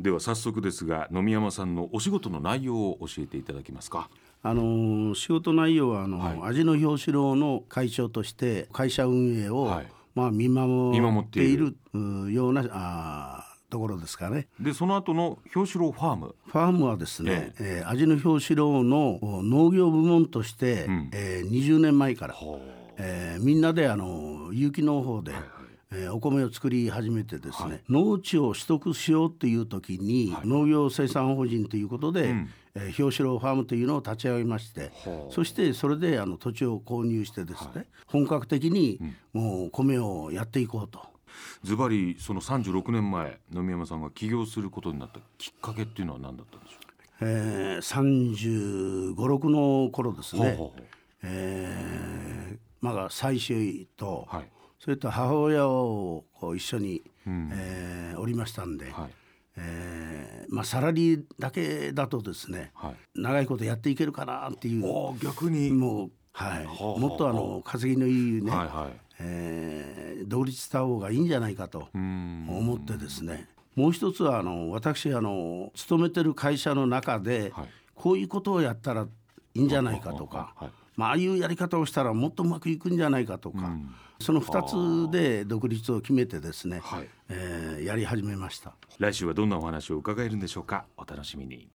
では早速ですが野見山さんのお仕事の内容を教えていただけますか。あの仕事内容はあの、はい。味の表紙楼の会長として会社運営を、はい。まあ、見守っってていいるようなあーところですかね。でその後の表紙楼ファーム。ファームはですね、えー味の表紙楼のお農業部門として、ん。えー20年前から、ほえーみんなであの有機農法で、えーお米を作り始めてですね、農地を取得しようっていう時に、農業生産法人ということで、えー表紙楼ファームというのを立ち上げまして、そしてそれであの土地を購入してですね、本格的にもう米をやっていこうと。ズバリその36年前野見山さんが起業することになったきっかけっていうのは何だったんでしょえー、35、6の頃ですね、ほうほうほう。えーまあ、妻子と、はいそれと母親をこう一緒に、えーおりましたんで、はい。えーまあ、サラリーだけだとですね、はい。長いことやっていけるかなっていう逆に。もう、はい、ほうもっとあの稼ぎのいいね、はいはい。えー独立した方がいいんじゃないかとうん。思ってですね。もう一つはあの私あの勤めてる会社の中で、はい。こういうことをやったらいいんじゃないかとか、はいまあ、ああいうやり方をしたらもっとうまくいくんじゃないかとか、その2つで独立を決めてですね、はい。えーやり始めました。来週はどんなお話を伺えるんでしょうか？お楽しみに